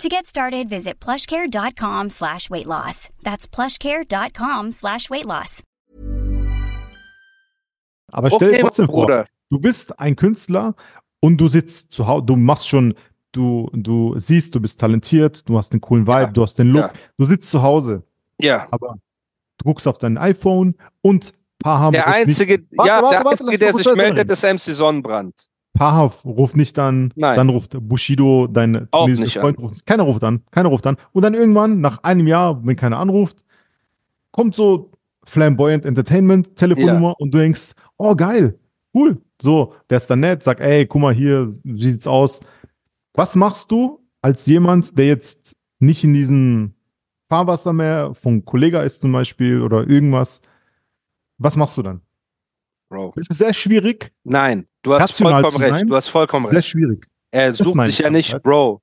To get started, visit plushcare.com slash weight loss. That's plushcare.com slash weight loss. Aber stell dir Okay, trotzdem vor, Bruder. du bist ein Künstler und du sitzt zu Hause, du machst schon, du, du siehst, du bist talentiert, du hast den coolen Vibe, Ja. du hast den Look, Ja. du sitzt zu Hause, Ja. aber du guckst auf dein iPhone und Paha Der ruft einzige, nicht, Warte, ja, warte, der warte, einzige, der sich meldet, ist MC Sonnenbrand. Paha ruft nicht an, Nein. dann ruft Bushido, dein nicht Freund, ruft, keiner ruft an, keiner ruft an. Und dann irgendwann, nach einem Jahr, wenn keiner anruft, kommt so Flamboyant Entertainment, Telefonnummer und du denkst, oh geil, cool. So, der ist dann nett, sagt, ey, guck mal hier, wie sieht's aus? Was machst du als jemand, der jetzt nicht in diesem Fahrwasser mehr von Kollega ist zum Beispiel oder irgendwas? Was machst du dann? Bro. Das ist sehr schwierig, Nein, du hast Rational vollkommen recht. sein? Du hast vollkommen sehr recht. schwierig. Er Das sucht sich ich ja nicht, weißt? Bro.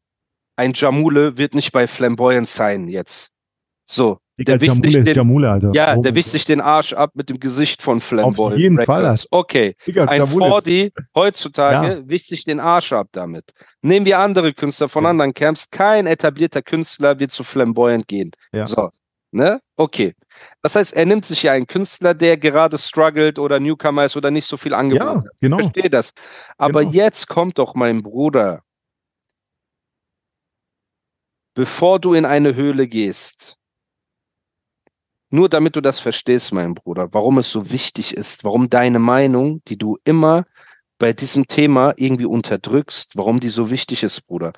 Ein Jamule wird nicht bei Flamboyant sein jetzt. So, Digga, der Jamule sich den, Jamule, Alter. ja, der mein wischt sich den Arsch ab mit dem Gesicht von Flamboyant. jeden Records. Fall. Okay, Digga, ein 40 heutzutage wischt sich den Arsch ab damit. Nehmen wir andere Künstler von Ja. anderen Camps. Kein etablierter Künstler wird zu Flamboyant gehen. Ja. So, ne? Okay. Das heißt, er nimmt sich ja einen Künstler, der gerade struggelt oder Newcomer ist oder nicht so viel Angebot Ja, hat. genau. Ich verstehe das. Aber Genau. jetzt kommt doch mein Bruder. Bevor du in eine Höhle gehst, nur damit du das verstehst, mein Bruder, warum es so wichtig ist, warum deine Meinung, die du immer bei diesem Thema irgendwie unterdrückst, warum die so wichtig ist, Bruder.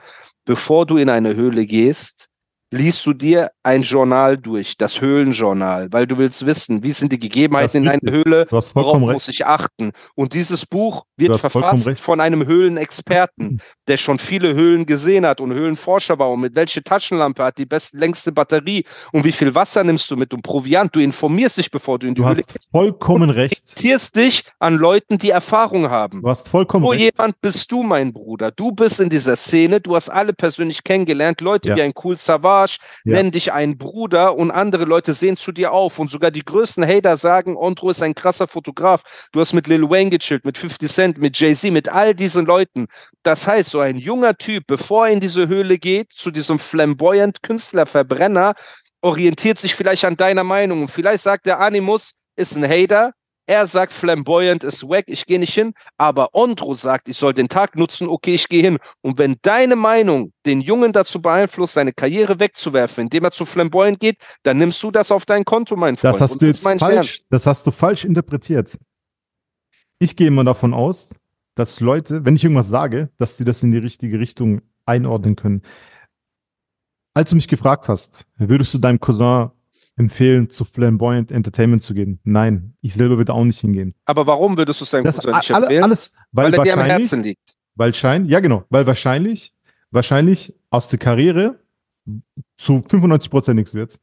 Bevor du in eine Höhle gehst, liest du dir ein Journal durch, das Höhlenjournal, weil du willst wissen, wie sind die Gegebenheiten in einer. Höhle, Du Worauf vollkommen muss recht. ich achten? Und dieses Buch Du wird verfasst recht. von einem Höhlenexperten, der schon viele Höhlen gesehen hat und Höhlenforscher war und mit welche Taschenlampe hat die beste längste Batterie und wie viel Wasser nimmst du mit und Proviant. Du informierst dich, bevor du in die Du Höhle hast gehst. vollkommen recht. Orientierst dich an Leuten, die Erfahrung haben. Du hast vollkommen So recht. jemand bist du, mein Bruder. Du bist in dieser Szene, du hast alle persönlich kennengelernt, Leute Ja. wie ein Cool Savage Ja. nennen dich einen Bruder und andere Leute sehen zu dir auf und sogar die größten Hater sagen, Ondro ist ein krasser Fotograf. Du hast mit Lil Wayne gechillt, mit 50 Cent, mit Jay-Z, mit all diesen Leuten. Das heißt, so ein junger Typ, bevor er in diese Höhle geht, zu diesem flamboyant Künstlerverbrenner, orientiert sich vielleicht an deiner Meinung und vielleicht sagt der Animus, ist ein Hater, er sagt, flamboyant ist wack, ich gehe nicht hin. Aber Ondro sagt, ich soll den Tag nutzen, okay, ich gehe hin. Und wenn deine Meinung den Jungen dazu beeinflusst, seine Karriere wegzuwerfen, indem er zu flamboyant geht, dann nimmst du das auf dein Konto, mein Freund. Das hast Und du jetzt falsch, ernst. das hast du falsch interpretiert. Ich gehe immer davon aus, dass Leute, wenn ich irgendwas sage, dass sie das in die richtige Richtung einordnen können. Als du mich gefragt hast, würdest du deinem Cousin empfehlen, zu Flamboyant Entertainment zu gehen? Nein, ich selber würde auch nicht hingehen. Aber warum würdest du es deinem Das Cousin nicht empfehlen? alles, weil, weil er dir am Herzen liegt. wahrscheinlich, ja genau, weil wahrscheinlich, wahrscheinlich aus der Karriere zu 95 Prozent nichts wird.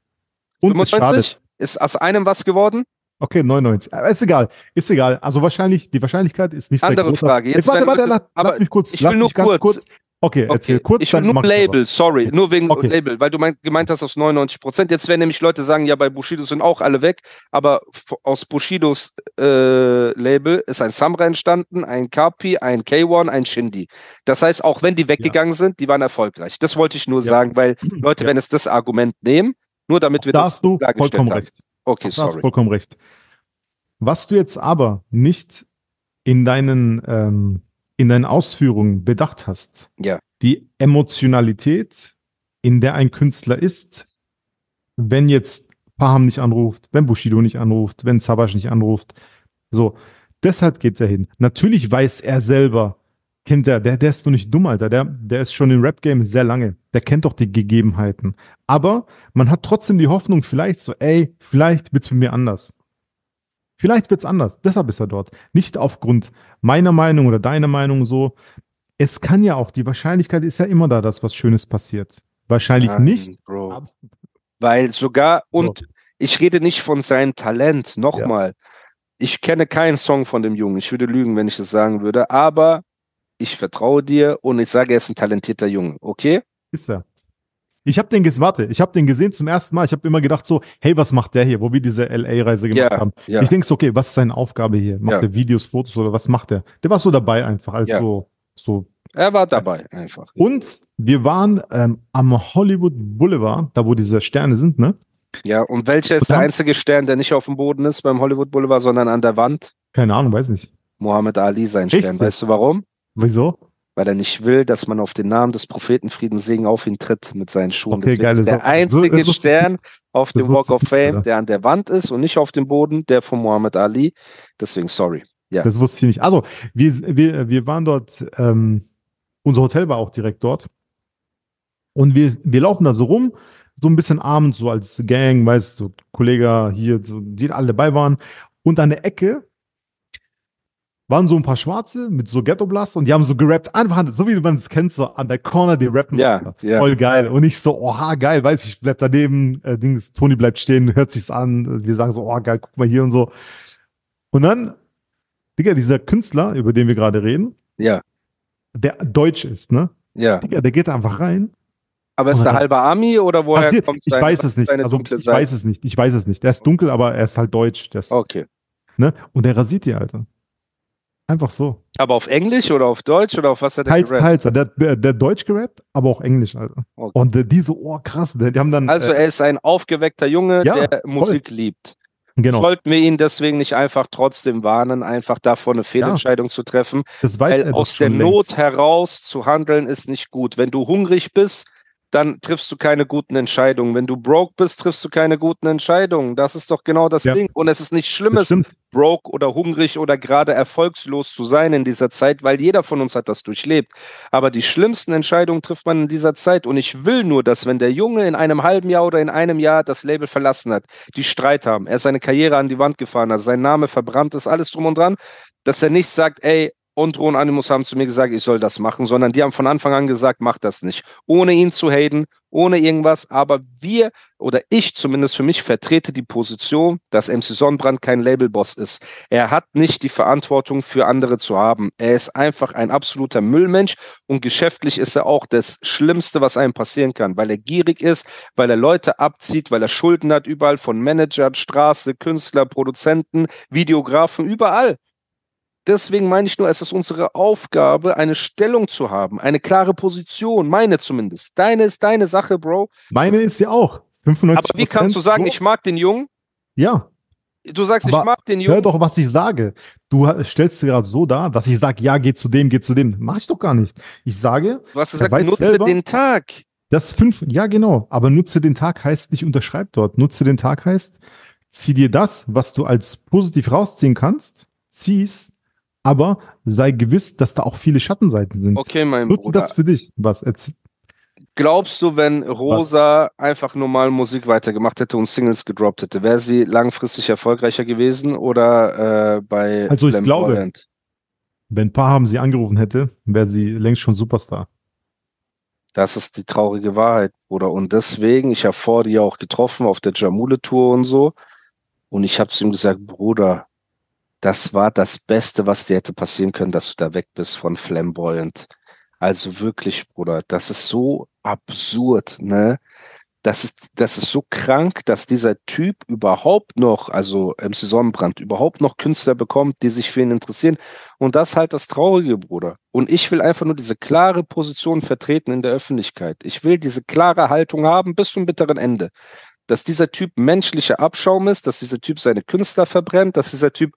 Und es 25? schadet. Ist aus einem was geworden? Okay, 99. Aber ist egal. Ist egal. Also wahrscheinlich, die Wahrscheinlichkeit ist nicht Andere sehr groß. Frage. Jetzt warte, werden warte, Leute- lass, aber lass mich kurz, ich lass will nur mich ganz kurz. kurz. Okay, erzähl Okay, kurz. ich dann nur Label, sorry, nur wegen Okay. Label, weil du mein, gemeint hast aus 99 Prozent. Jetzt werden nämlich Leute sagen, ja, bei Bushido sind auch alle weg, aber aus Bushidos äh, Label ist ein Samra entstanden, ein Kapi, ein K1, ein Shindy. Das heißt, auch wenn die weggegangen sind, die waren erfolgreich. Das wollte ich nur Ja. sagen, weil Leute, Ja. wenn es das Argument nehmen, nur damit wir Da das hast du vollkommen haben. recht. Okay, Da hast sorry. vollkommen recht. Was du jetzt aber nicht in deinen, ähm, in deinen Ausführungen bedacht hast, Ja. die Emotionalität, in der ein Künstler ist, wenn jetzt Paham nicht anruft, wenn Bushido nicht anruft, wenn Savage nicht anruft. So, deshalb geht er hin. Natürlich weiß er selber, kennt er, der, der ist doch nicht dumm, Alter. Der, der ist schon im Rap-Game sehr lange. Der kennt doch die Gegebenheiten. Aber man hat trotzdem die Hoffnung, vielleicht so, ey, vielleicht wird's mit mir anders. Vielleicht wird's anders. Deshalb ist er dort. Nicht aufgrund meiner Meinung oder deiner Meinung so. Es kann ja auch, die Wahrscheinlichkeit ist ja immer da, dass was Schönes passiert. Wahrscheinlich Nein, nicht. Bro. Weil sogar, und Ich rede nicht von seinem Talent. Nochmal. Ich kenne keinen Song von dem Jungen. Ich würde lügen, wenn ich das sagen würde. Aber ich vertraue dir und ich sage, er ist ein talentierter Junge. Okay? Ist er. Ich habe den gesehen, warte, ich habe den gesehen zum ersten Mal. Ich habe immer gedacht so, hey, was macht der hier, wo wir diese LA-Reise gemacht Ja, haben. ja. Ich denke so, okay, was ist seine Aufgabe hier? Macht Ja. er Videos, Fotos oder was macht er? Der war so dabei einfach, als Ja. so. Er war dabei einfach. Und wir waren ähm, am Hollywood Boulevard, da wo diese Sterne sind, ne? Ja, und welcher ist Und der einzige Stern, der nicht auf dem Boden ist beim Hollywood Boulevard, sondern an der Wand? Keine Ahnung, weiß nicht. Muhammad Ali sein Stern. Weißt du warum? Wieso? Weil er nicht will, dass man auf den Namen des Propheten Frieden Segen auf ihn tritt mit seinen Schuhen. Okay, Deswegen geile ist der einzige ich Stern auf dem Walk of Fame, Alter. der an der Wand ist und nicht auf dem Boden, der von Muhammad Ali. Deswegen sorry. Ja. Das wusste ich nicht. Also, wir, wir, wir waren dort, ähm, unser Hotel war auch direkt dort. Und wir, wir laufen da so rum, so ein bisschen abends, so als Gang, weißt du, so Kollege hier, so, die alle dabei waren. Und an der Ecke waren so ein paar Schwarze mit so Ghetto-Blaster und die haben so gerappt, einfach, so wie man es kennt, so an der Corner, die rappen. Ja, ja. Voll geil. Und ich so, oha, geil, weiß ich, bleib daneben, äh, Dings, Toni bleibt stehen, hört sich's an. Wir sagen so, oh, geil, guck mal hier und so. Und dann, Digga, dieser Künstler, über den wir gerade reden, Ja, der deutsch ist, ne? ja. Digga, der geht da einfach rein. Aber ist der halbe Army oder woher Passiert- kommt ich seine, weiß es nicht. Also, ich weiß es nicht. Ich weiß es nicht. Der ist dunkel, aber er ist halt deutsch. Ist, Okay. ne? Und der rasiert die, Alter. Einfach so. Aber auf Englisch oder auf Deutsch oder auf was hat er Teils, gerappt? teils. Der, der, der Deutsch gerappt, aber auch Englisch, Alter. Okay. Und äh, die so, oh krass, die, die haben dann. Also äh, er ist ein aufgeweckter Junge, Ja, der Musik liebt. genau. Sollten wir ihn deswegen nicht einfach trotzdem warnen, einfach davor eine Fehlentscheidung zu treffen? Das weiß Weil er aus der schon Not längst. heraus zu handeln ist nicht gut. Wenn du hungrig bist, dann triffst du keine guten Entscheidungen. Wenn du broke bist, triffst du keine guten Entscheidungen. Das ist doch genau das Ja. Ding. Und es ist nichts Schlimmes, broke oder hungrig oder gerade erfolgslos zu sein in dieser Zeit, weil jeder von uns hat das durchlebt. Aber die schlimmsten Entscheidungen trifft man in dieser Zeit. Und ich will nur, dass wenn der Junge in einem halben Jahr oder in einem Jahr das Label verlassen hat, die Streit haben, er seine Karriere an die Wand gefahren hat, sein Name verbrannt ist, alles drum und dran, dass er nicht sagt, ey, Und Animus haben zu mir gesagt, ich soll das machen, sondern die haben von Anfang an gesagt, mach das nicht. Ohne ihn zu haten, ohne irgendwas. Aber wir oder ich zumindest für mich vertrete die Position, dass MC Sonnenbrand kein Labelboss ist. Er hat nicht die Verantwortung für andere zu haben. Er ist einfach ein absoluter Müllmensch und geschäftlich ist er auch das Schlimmste, was einem passieren kann, weil er gierig ist, weil er Leute abzieht, weil er Schulden hat überall von Managern, Straße, Künstler, Produzenten, Videografen, überall. Deswegen meine ich nur, es ist unsere Aufgabe, eine Stellung zu haben, eine klare Position, meine zumindest. Deine ist deine Sache, Bro. Meine ist ja auch. 95 Aber wie kannst du sagen, ich mag den Jungen? Ja, Du sagst, Aber ich mag den hör Jungen. doch, was ich sage. Du stellst dir gerade so dar, dass ich sage, ja, geh zu dem, geh zu dem. Mach ich doch gar nicht. Ich sage, Du hast gesagt, nutze selber- den Tag. das fünf, ja, genau. Aber nutze den Tag heißt nicht unterschreib dort. Nutze den Tag heißt, zieh dir das, was du als positiv rausziehen kannst, zieh's, aber sei gewiss, dass da auch viele Schattenseiten sind. Okay, mein Nutze Bruder. das für dich. Was? Erz- Glaubst du, wenn Rosa einfach normal Musik weitergemacht hätte und Singles gedroppt hätte, wäre sie langfristig erfolgreicher gewesen oder äh, bei Also ich glaube- Flamboyant? Wenn ein paar haben sie angerufen hätte, wäre sie längst schon Superstar. Das ist die traurige Wahrheit, Bruder. Und deswegen, ich habe vor dir auch getroffen auf der Jamule-Tour und so. Und ich habe zu ihm gesagt, Bruder, das war das Beste, was dir hätte passieren können, dass du da weg bist von Flamboyant. Also wirklich, Bruder, das ist so absurd, ne? Das ist, das ist so krank, dass dieser Typ überhaupt noch, also MC Sonnenbrand, überhaupt noch Künstler bekommt, die sich für ihn interessieren. Und das ist halt das Traurige, Bruder. Und ich will einfach nur diese klare Position vertreten in der Öffentlichkeit. Ich will diese klare Haltung haben bis zum bitteren Ende. Dass dieser Typ menschlicher Abschaum ist, dass dieser Typ seine Künstler verbrennt, dass dieser Typ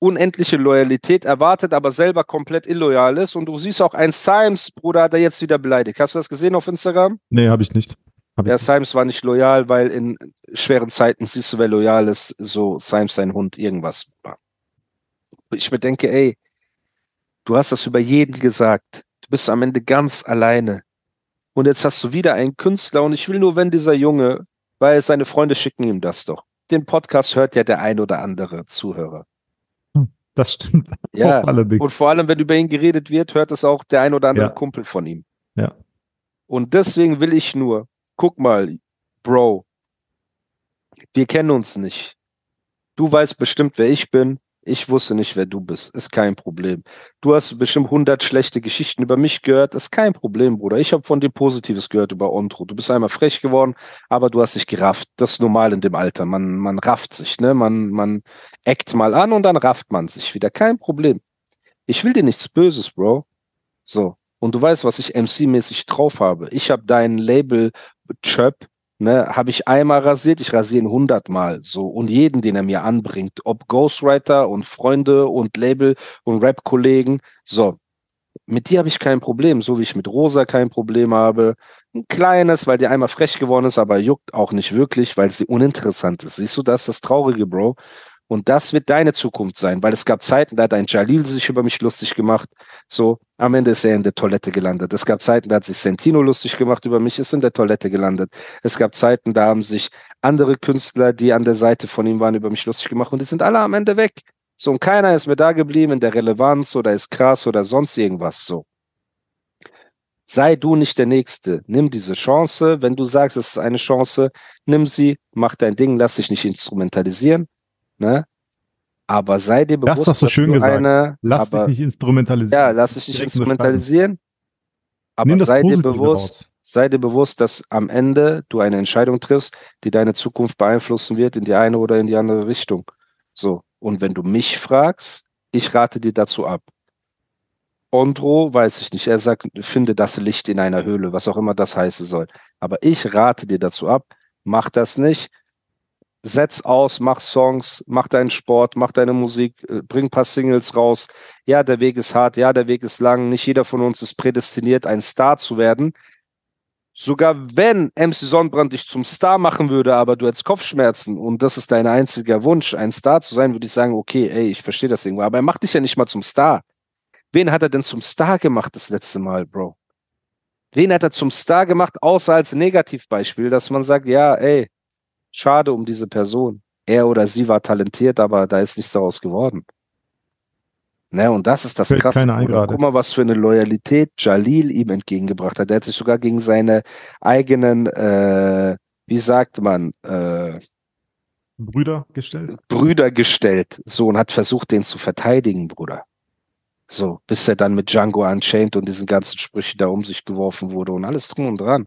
unendliche Loyalität erwartet, aber selber komplett illoyal ist. Und du siehst auch ein Symes, Bruder, hat er jetzt wieder beleidigt. Hast du das gesehen auf Instagram? Nee, habe ich nicht. Hab Ja. Symes war nicht loyal, weil in schweren Zeiten siehst du, wer loyal ist, so Symes sein Hund, irgendwas. Ich mir denke, ey, du hast das über jeden gesagt. Du bist am Ende ganz alleine. Und jetzt hast du wieder einen Künstler und ich will nur, wenn dieser Junge, weil seine Freunde schicken ihm das doch. Den Podcast hört ja der ein oder andere Zuhörer. Das stimmt. Ja. Und vor allem, wenn über ihn geredet wird, hört es auch der ein oder andere Ja. Kumpel von ihm. Ja. Und deswegen will ich nur, guck mal, Bro, Wir kennen uns nicht. Du weißt bestimmt, wer ich bin. Ich wusste nicht, wer du bist. Ist kein Problem. Du hast bestimmt 100 schlechte Geschichten über mich gehört. Ist kein Problem, Bruder. Ich habe von dir Positives gehört über Ontro. Du bist einmal frech geworden, aber du hast dich gerafft. Das ist normal in dem Alter. Man, man rafft sich, ne? Man, man eckt mal an und dann rafft man sich wieder. Kein Problem. Ich will dir nichts Böses, Bro. So. Und du weißt, was ich MC-mäßig drauf habe. Ich habe dein Label Chöp ne, habe ich einmal rasiert, ich rasiere ihn hundertmal so und jeden, den er mir anbringt, ob Ghostwriter und Freunde und Label und Rap-Kollegen, so. Mit dir habe ich kein Problem, so wie ich mit Rosa kein Problem habe. Ein kleines, weil die einmal frech geworden ist, aber juckt auch nicht wirklich, weil sie uninteressant ist. Siehst du, das ist das Traurige, Bro. Und das wird deine Zukunft sein, weil es gab Zeiten, da hat ein Jalil sich über mich lustig gemacht. So, am Ende ist er in der Toilette gelandet. Es gab Zeiten, da hat sich Sentino lustig gemacht über mich, ist in der Toilette gelandet. Es gab Zeiten, da haben sich andere Künstler, die an der Seite von ihm waren, über mich lustig gemacht und die sind alle am Ende weg. So, und keiner ist mir da geblieben in der Relevanz oder ist krass oder sonst irgendwas so. Sei du nicht der Nächste. Nimm diese Chance. Wenn du sagst, es ist eine Chance, nimm sie, mach dein Ding, lass dich nicht instrumentalisieren. Ne? Aber sei dir bewusst, das hast du schön gesagt. Eine, lass aber, dich nicht instrumentalisieren. Ja, lass dich nicht instrumentalisieren. Aber sei dir bewusst, sei dir bewusst, dass am Ende du eine Entscheidung triffst, die deine Zukunft beeinflussen wird in die eine oder in die andere Richtung. So. Und wenn du mich fragst, ich rate dir dazu ab. Ondro, weiß ich nicht, er sagt, finde das Licht in einer Höhle, was auch immer das heißen soll. Aber ich rate dir dazu ab, mach das nicht, setz aus, mach Songs, mach deinen Sport, mach deine Musik, äh, bring ein paar Singles raus. Ja, der Weg ist hart, ja, der Weg ist lang. Nicht jeder von uns ist prädestiniert, ein Star zu werden. Sogar wenn MC Sonnenbrand dich zum Star machen würde, aber du hättest Kopfschmerzen und das ist dein einziger Wunsch, ein Star zu sein, würde ich sagen, okay, ey, ich verstehe das irgendwo. Aber er macht dich ja nicht mal zum Star. Wen hat er denn zum Star gemacht das letzte Mal, Bro? Wen hat er zum Star gemacht, außer als Negativbeispiel, dass man sagt, ja, ey, Schade um diese Person. Er oder sie war talentiert, aber da ist nichts daraus geworden. Ne, und das ist das Fällt Krasse. Guck mal, was für eine Loyalität Jalil ihm entgegengebracht hat. Er hat sich sogar gegen seine eigenen, äh, wie sagt man, äh, Brüder gestellt? Brüder gestellt. So, und hat versucht, den zu verteidigen, Bruder. So, bis er dann mit Django Unchained und diesen ganzen Sprüchen da um sich geworfen wurde und alles drum und dran.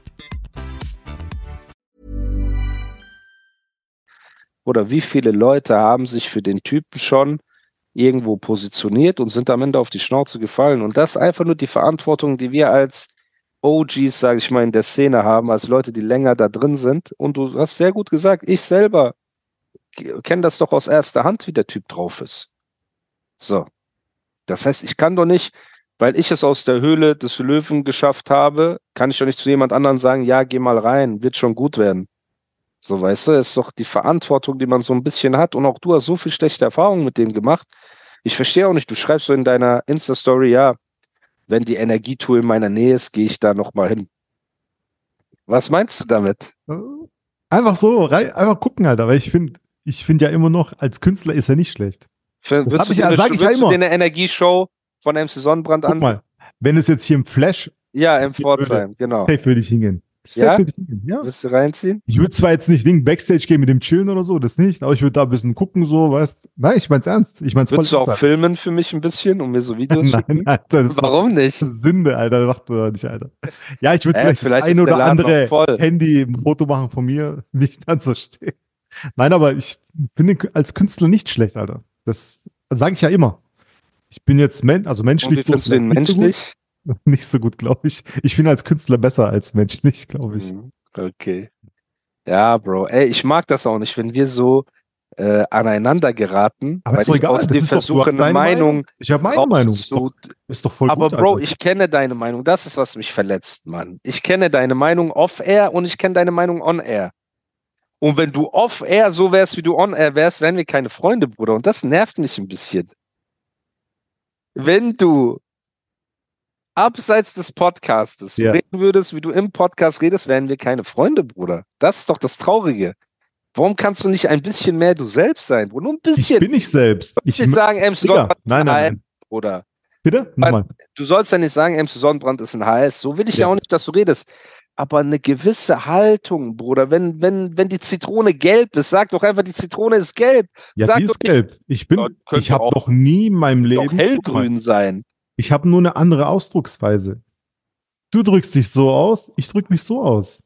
Oder wie viele Leute haben sich für den Typen schon irgendwo positioniert und sind am Ende auf die Schnauze gefallen. Und das ist einfach nur die Verantwortung, die wir als OGs, sage ich mal, in der Szene haben, als Leute, die länger da drin sind. Und du hast sehr gut gesagt, ich selber kenne das doch aus erster Hand, wie der Typ drauf ist. So. Das heißt, ich kann doch nicht, weil ich es aus der Höhle des Löwen geschafft habe, kann ich doch nicht zu jemand anderem sagen, ja, geh mal rein, wird schon gut werden. So, weißt du, ist doch die Verantwortung, die man so ein bisschen hat. Und auch du hast so viel schlechte Erfahrungen mit dem gemacht. Ich verstehe auch nicht, du schreibst so in deiner Insta-Story, ja, wenn die Energietour in meiner Nähe ist, gehe ich da nochmal hin. Was meinst du damit? Einfach so, einfach gucken, Alter, weil ich finde, ich finde ja immer noch, als Künstler ist er nicht schlecht. Für, Das würdest hab du ich ja- sag ich ja würdest du immer. dir eine Energieshow von MC Sonnenbrand Guck an? mal, wenn es jetzt hier im Flash Ja, im Pforzheim, genau. Safe würde ich hingehen. Ja? ja. Willst du reinziehen? Ich würde zwar jetzt nicht Ding Backstage gehen mit dem Chillen oder so, das nicht, aber ich würde da ein bisschen gucken, so, weißt Nein, ich mein's ernst. Ich mein's Würdest du auch ernsthaft. filmen für mich ein bisschen, um mir so Videos Nein, schicken? Alter, das ist doch Warum nicht? Sünde, Alter. Mach du nicht, Alter. Ja, ich würde Äh, vielleicht, vielleicht das ein oder andere voll. Handy ein Foto machen von mir, wie ich dann so stehe. Nein, aber ich finde als Künstler nicht schlecht, Alter. Das sage ich ja immer. Ich bin jetzt men also Und wie menschlich so, du gut. menschlich? Nicht so gut, glaube ich. Ich bin als Künstler besser als menschlich, glaube ich. Mhm, Okay. Ja, Bro. Ey, ich mag das auch nicht, wenn wir so äh, aneinander geraten, Aber weil ist ich egal. aus dir versuche, eine deine Meinung Ich habe meine Meinung. Ist doch, rauszu- ist doch voll Aber gut, Bro, Alter. ich kenne deine Meinung. Das ist, was mich verletzt, Mann. Ich kenne deine Meinung off-air und ich kenne deine Meinung on-air. Und wenn du off-air so wärst, wie du on-air wärst, wären wir keine Freunde, Bruder. Und das nervt mich ein bisschen. Wenn du abseits des Podcastes Ja. reden würdest, wie du im Podcast redest, wären wir keine Freunde, Bruder. Das ist doch das Traurige. Warum kannst du nicht ein bisschen mehr du selbst sein, Bruder? Nur ein ich bisschen. bin ich selbst. Ich, nicht sagen, Digga, Sonnenbrand ist nein, ein nein, nein. Bruder. Bitte? Nochmal. Du sollst ja nicht sagen, MC Sonnenbrand ist ein HS. So will ich ja. Ja. auch nicht, dass du redest. Aber eine gewisse Haltung, Bruder. Wenn, wenn, wenn die Zitrone gelb ist, sag doch einfach, die Zitrone ist gelb. Ja, Sag die doch ist gelb. Ich bin, ich habe noch nie in meinem Doch Leben. Mal, hellgrün sein. Ich habe nur eine andere Ausdrucksweise. Du drückst dich so aus, ich drück mich so aus.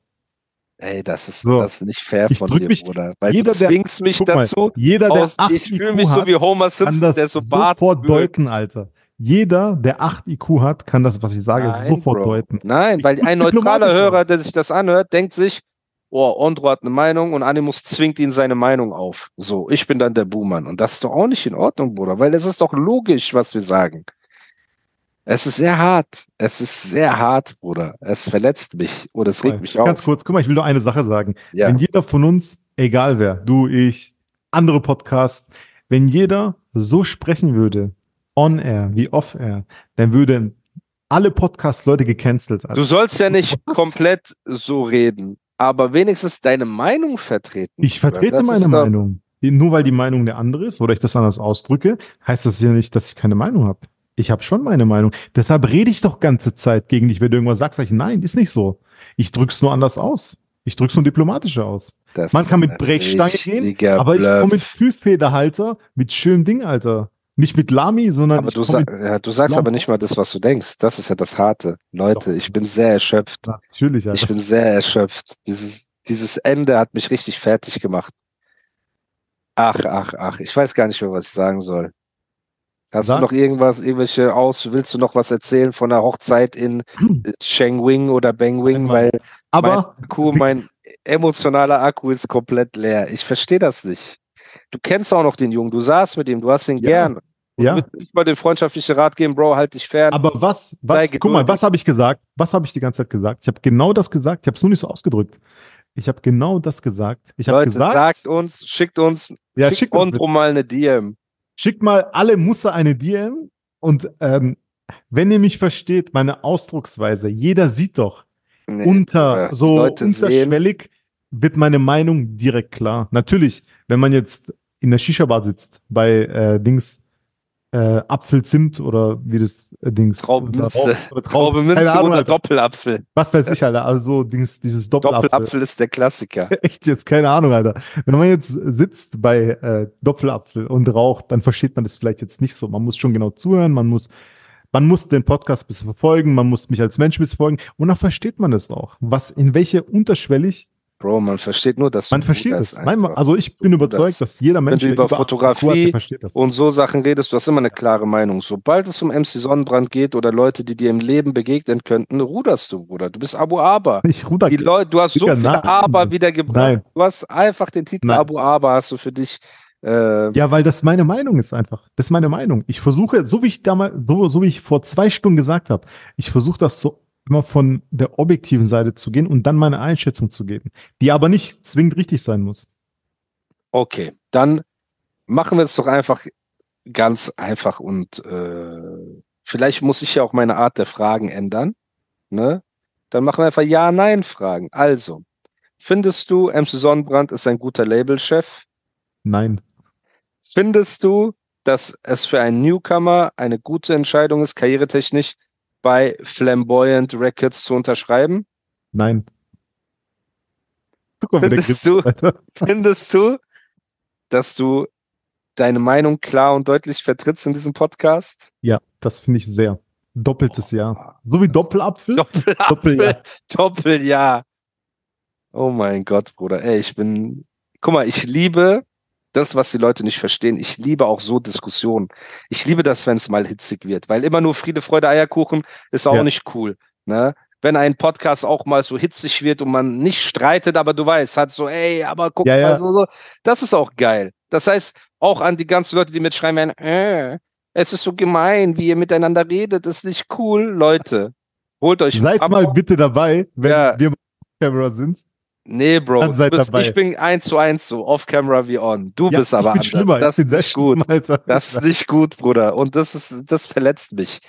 Ey, das ist, So. das ist nicht fair Ich von dir, mich- Bruder. Weil jeder, du der- zwingst mich mal, dazu. jeder, der Aus, 8 ich fühle IQ mich so hat, wie Homer kann Simpson, das der so Bart sofort wirkt. deuten, Alter. Jeder, der 8 IQ hat, kann das, was ich sage, Nein, sofort Bro. deuten. Nein, weil ein neutraler Hörer, der sich das anhört, denkt sich, oh, Ondro hat eine Meinung und Animus zwingt ihn seine Meinung auf. So, ich bin dann der Buhmann. Und das ist doch auch nicht in Ordnung, Bruder, weil es ist doch logisch, was wir sagen. Es ist sehr hart. Es ist sehr hart, Bruder. Es verletzt mich oder es regt mich Ganz auf. kurz, guck mal, ich will nur eine Sache sagen. Ja. Wenn jeder von uns, egal wer, du, ich, andere Podcasts, wenn jeder so sprechen würde, on-air wie off-air, dann würden alle Podcast-Leute gecancelt. Du sollst ja nicht komplett so reden, aber wenigstens deine Meinung vertreten. Ich vertrete Das meine Meinung. Nur weil die Meinung der andere ist oder ich das anders ausdrücke, heißt das ja nicht, dass ich keine Meinung habe. Ich habe schon meine Meinung. Deshalb rede ich doch ganze Zeit gegen dich. Wenn du irgendwas sagst, sag ich, nein, ist nicht so. Ich drück's nur anders aus. Ich drück's nur diplomatischer aus. Das Man kann mit Brechstange gehen, aber ich komme mit Füllfederhalter, mit schönem Ding, Alter. Nicht mit Lami, sondern Aber ich du, sag, ja, du sagst Blau. aber nicht mal das, was du denkst. Das ist ja das Harte. Leute, Doch. ich bin sehr erschöpft. natürlich, Ich Alter. bin sehr erschöpft. Dieses, dieses Ende hat mich richtig fertig gemacht. Ach, ach, ach. Ich weiß gar nicht mehr, was ich sagen soll. Hast Sag. du noch irgendwas, irgendwelche aus, willst du noch was erzählen von der Hochzeit in Shengwing oder Bangwing? Weil Aber mein Akku, mein emotionaler Akku ist komplett leer. Ich verstehe das nicht. Du kennst auch noch den Jungen, du saßt mit ihm, du hast ihn Ja. gern. Und Ja. Du nicht mal den freundschaflichen Rat geben, Bro, halt dich fern. Aber was, was, guck mal, was habe ich gesagt? Was habe ich die ganze Zeit gesagt? Ich habe genau das gesagt. Ich habe es nur nicht so ausgedrückt. Ich habe genau das gesagt. Ich habe Leute, gesagt, sagt uns, schickt uns, ja, schickt schickt uns uns mal eine DM. Schickt mal alle Muster eine DM und ähm, wenn ihr mich versteht, meine Ausdrucksweise, jeder sieht doch, Nee, unter, so Leute sehen, unterschwellig wird meine Meinung direkt klar. Natürlich, wenn man jetzt in der Shisha-Bar sitzt, bei äh, Dings äh, Apfelzimt oder wie das äh, Dings. Traubenminze. Oder, Rauch- oder Traube Trauben, keine Minze Ahnung, oder. Doppelapfel. Was weiß ich, Alter. Also Dings, dieses Doppelapfel. Doppelapfel ist der Klassiker. Echt jetzt, keine Ahnung, Alter. Wenn man jetzt sitzt bei äh, Doppelapfel und raucht, dann versteht man das vielleicht jetzt nicht so. Man muss schon genau zuhören, man muss, man muss den Podcast ein bisschen verfolgen, man muss mich als Mensch ein bisschen verfolgen und dann versteht man das auch. Was, in welche unterschwellig, Bro, man versteht nur, dass du man versteht es. ist Nein, man, also ich bin Du überzeugt, Bruder dass jeder Mensch, du der über hat, Fotografie das. und so Sachen redest, du hast immer eine klare Meinung. Sobald es um MC Sonnenbrand geht oder Leute, die dir im Leben begegnen könnten, ruderst du, Bruder. Du bist Abu Aber. Ich ruder, Die Leute, du hast so viele nein. Aber wieder gebracht. Nein. Du hast einfach den Titel Nein. Abu Aber hast du für dich. Äh, ja, weil das meine Meinung ist einfach. Das ist meine Meinung. Ich versuche, so wie ich damals, so, so wie ich vor zwei Stunden gesagt habe, ich versuche das so immer von der objektiven Seite zu gehen und dann meine Einschätzung zu geben, die aber nicht zwingend richtig sein muss. Okay, dann machen wir es doch einfach ganz einfach und äh, vielleicht muss ich ja auch meine Art der Fragen ändern. Ne? Dann machen wir einfach Ja-Nein-Fragen. Also, findest du, MC Sonnenbrand ist ein guter Labelchef? Nein. Findest du, dass es für einen Newcomer eine gute Entscheidung ist, karrieretechnisch bei Flamboyant Records zu unterschreiben? Nein. Mal, Findest du? Findest du, dass du deine Meinung klar und deutlich vertrittst in diesem Podcast? Ja, das finde ich sehr. Doppeltes Ja. So wie Doppelapfel. Doppelapfel, Doppeljahr. Doppeljahr. Oh mein Gott, Bruder. Ey, ich bin. Guck mal, ich liebe das, was die Leute nicht verstehen. Ich liebe auch so Diskussionen. Ich liebe das, wenn es mal hitzig wird, weil immer nur Friede, Freude, Eierkuchen ist auch Ja. nicht cool. Ne? Wenn ein Podcast auch mal so hitzig wird und man nicht streitet, aber du weißt, hat so, ey, aber guck Ja, mal, ja. so, so. Das ist auch geil. Das heißt, auch an die ganzen Leute, die mitschreiben werden, äh, es ist so gemein, wie ihr miteinander redet, ist nicht cool. Leute, holt euch Seid mal bitte dabei, wenn wir Kamera sind. Nee, Bro, bist, ich bin eins zu eins so, off-camera wie on. Du Ja, bist aber ich bin anders. schlimmer. Das ist nicht gut. schlimm, Alter. Das ist nicht gut, Bruder. Und das ist, das verletzt mich.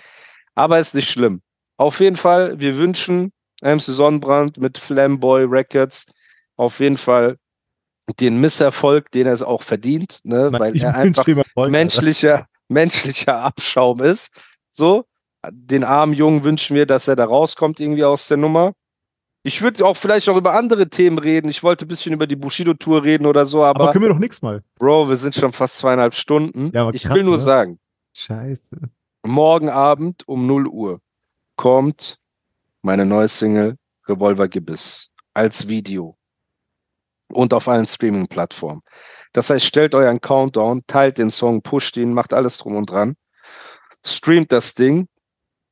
Aber ist nicht schlimm. Auf jeden Fall, wir wünschen MC Sonnenbrand mit Flamboy Records auf jeden Fall den Misserfolg, den er es auch verdient, ne? Nein, weil er einfach Erfolg, Alter. menschlicher, menschlicher Abschaum ist. So, den armen Jungen wünschen wir, dass er da rauskommt irgendwie aus der Nummer. Ich würde auch vielleicht auch über andere Themen reden. Ich wollte ein bisschen über die Bushido-Tour reden oder so, aber, Aber können wir doch nichts mal. Bro, wir sind schon fast zweieinhalb Stunden. Ja, aber ich krass, will nur ne? sagen, Scheiße. morgen Abend um 0 Uhr kommt meine neue Single Revolver Gebiss als Video und auf allen Streaming-Plattformen. Das heißt, stellt euren Countdown, teilt den Song, pusht ihn, macht alles drum und dran, streamt das Ding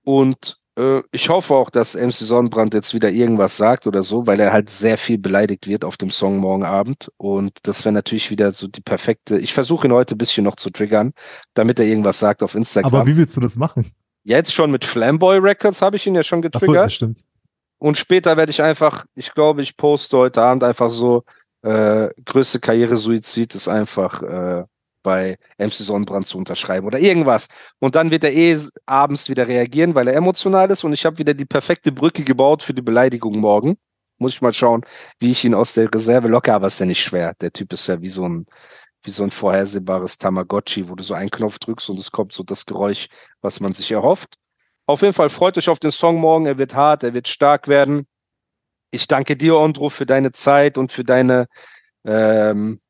und ich hoffe auch, dass MC Sonnenbrand jetzt wieder irgendwas sagt oder so, weil er halt sehr viel beleidigt wird auf dem Song morgen Abend und das wäre natürlich wieder so die perfekte, ich versuche ihn heute ein bisschen noch zu triggern, damit er irgendwas sagt auf Instagram. Aber wie willst du das machen? Jetzt schon mit Flamboy Records habe ich ihn ja schon Achso, ja, getriggert. stimmt. Und später werde ich einfach, ich glaube, ich poste heute Abend einfach so, äh, größte Karriere-Suizid ist einfach äh, bei MC Sonnenbrand zu unterschreiben oder irgendwas. Und dann wird er eh abends wieder reagieren, weil er emotional ist und ich habe wieder die perfekte Brücke gebaut für die Beleidigung morgen. Muss ich mal schauen, wie ich ihn aus der Reserve locke, aber ist ja nicht schwer. Der Typ ist ja wie so ein, wie so ein vorhersehbares Tamagotchi, wo du so einen Knopf drückst und es kommt so das Geräusch, was man sich erhofft. Auf jeden Fall freut euch auf den Song morgen. Er wird hart, er wird stark werden. Ich danke dir, Ondro, für deine Zeit und für deine ähm,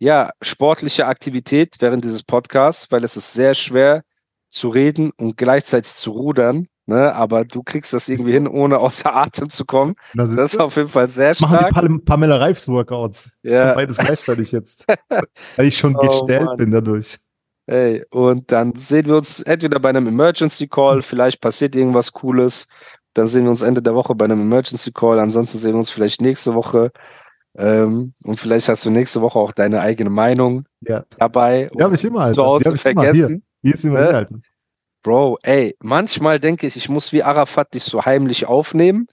ja, sportliche Aktivität während dieses Podcasts, weil es ist sehr schwer zu reden und gleichzeitig zu rudern. Ne? Aber du kriegst das irgendwie hin, ohne außer Atem zu kommen. Das ist, Das ist auf jeden Fall sehr machen die stark. Pam Pamela Reifs Workouts. Ja. beides gleichzeitig jetzt. Weil ich schon Oh, gestellt Mann. bin dadurch. Ey, und dann sehen wir uns entweder bei einem Emergency Call, vielleicht passiert irgendwas Cooles. Dann sehen wir uns Ende der Woche bei einem Emergency Call. Ansonsten sehen wir uns vielleicht nächste Woche. Ähm, und vielleicht hast du nächste Woche auch deine eigene Meinung Ja. dabei. Die habe ich immer, hab ich immer. vergessen. Hier. Ist immer Alter. Bro, ey, manchmal denke ich, ich muss wie Arafat dich so heimlich aufnehmen,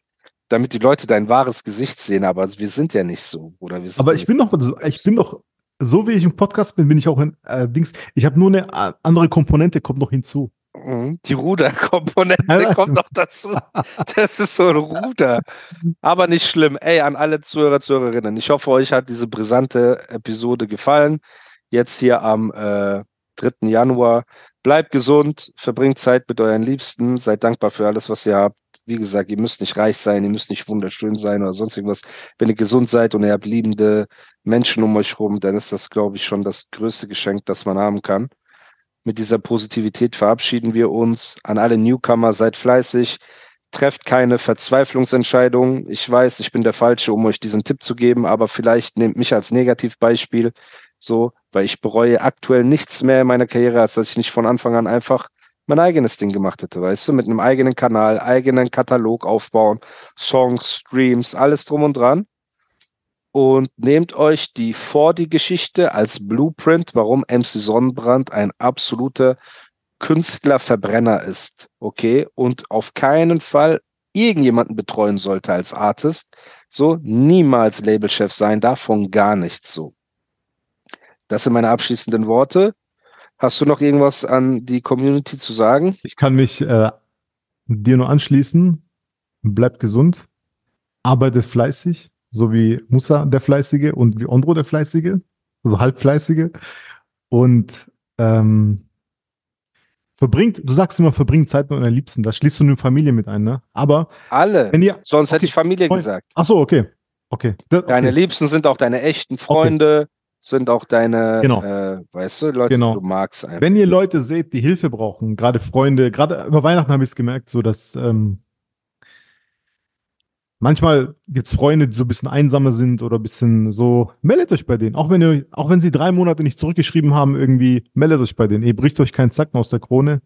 damit die Leute dein wahres Gesicht sehen. Aber wir sind ja nicht so. Oder wir sind Aber ich bin doch, ich bin doch, so wie ich im Podcast bin, bin ich auch in äh, Dings. Ich habe nur eine äh, andere Komponente, kommt noch hinzu. Mhm, Die Ruderkomponente kommt noch dazu. Das ist so ein Ruder. Aber nicht schlimm. Ey, an alle Zuhörer, Zuhörerinnen. Ich hoffe, euch hat diese brisante Episode gefallen. Jetzt hier am äh, 3. Januar. Bleibt gesund, verbringt Zeit mit euren Liebsten, seid dankbar für alles, was ihr habt. Wie gesagt, ihr müsst nicht reich sein, ihr müsst nicht wunderschön sein oder sonst irgendwas. Wenn ihr gesund seid und ihr habt liebende Menschen um euch rum, dann ist das, glaube ich, schon das größte Geschenk, das man haben kann. Mit dieser Positivität verabschieden wir uns. An alle Newcomer, seid fleißig, trefft keine Verzweiflungsentscheidungen. Ich weiß, ich bin der Falsche, um euch diesen Tipp zu geben, aber vielleicht nehmt mich als Negativbeispiel so, weil ich bereue aktuell nichts mehr in meiner Karriere, als dass ich nicht von Anfang an einfach mein eigenes Ding gemacht hätte, weißt du, mit einem eigenen Kanal, eigenen Katalog aufbauen, Songs, Streams, alles drum und dran. Und nehmt euch die vor die Geschichte als Blueprint, warum MC Sonnenbrand ein absoluter Künstlerverbrenner ist, okay? Und auf keinen Fall irgendjemanden betreuen sollte als Artist, so niemals Labelchef sein, davon gar nichts so. Das sind meine abschließenden Worte. Hast du noch irgendwas an die Community zu sagen? Ich kann mich äh, dir nur anschließen. Bleibt gesund. Arbeitet fleißig. So wie Musa der Fleißige und wie Ondro der Fleißige. Also halbfleißige. Und ähm, verbringt, du sagst immer, verbringt Zeit mit euren Liebsten. Das schließt du eine Familie mit ein, ne? Aber Alle. wenn ihr. Sonst hätte Okay, ich Familie Freund- gesagt. Ach so, okay. Okay. Das, okay. Deine Liebsten sind auch deine echten Freunde, sind auch deine, Genau. äh, weißt du, Leute, Genau. die du magst einfach. Wenn ihr Leute seht, die Hilfe brauchen, gerade Freunde, gerade über Weihnachten habe ich es gemerkt, so dass ähm, manchmal gibt es Freunde, die so ein bisschen einsamer sind oder ein bisschen so, meldet euch bei denen. Auch wenn ihr, auch wenn sie drei Monate nicht zurückgeschrieben haben, irgendwie, meldet euch bei denen. Ihr bricht euch keinen Zacken aus der Krone.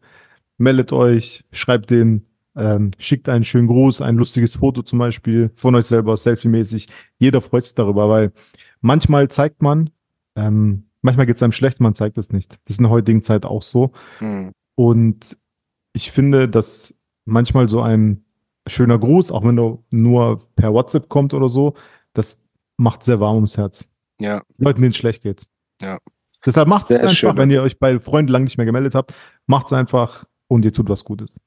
Meldet euch, schreibt denen, ähm, schickt einen schönen Gruß, ein lustiges Foto zum Beispiel von euch selber, selfie-mäßig. Jeder freut sich darüber, weil manchmal zeigt man, ähm, manchmal geht es einem schlecht, man zeigt es nicht. Das ist in der heutigen Zeit auch so. Hm. Und ich finde, dass manchmal so ein schöner Gruß, auch wenn er nur per WhatsApp kommt oder so, das macht sehr warm ums Herz. Ja, Leuten, denen es schlecht geht. Ja. Deshalb macht es einfach, schön. wenn ihr euch bei Freunden lang nicht mehr gemeldet habt, macht es einfach und ihr tut was Gutes.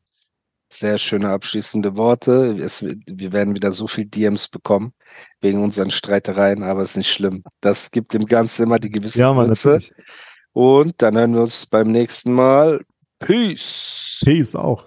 sehr schöne abschließende Worte. Es, wir werden wieder so viel DMs bekommen wegen unseren Streitereien, aber ist nicht schlimm. Das gibt dem Ganzen immer die gewisse Ja, man, Würze. natürlich. Und dann hören wir uns beim nächsten Mal. Peace. Peace auch.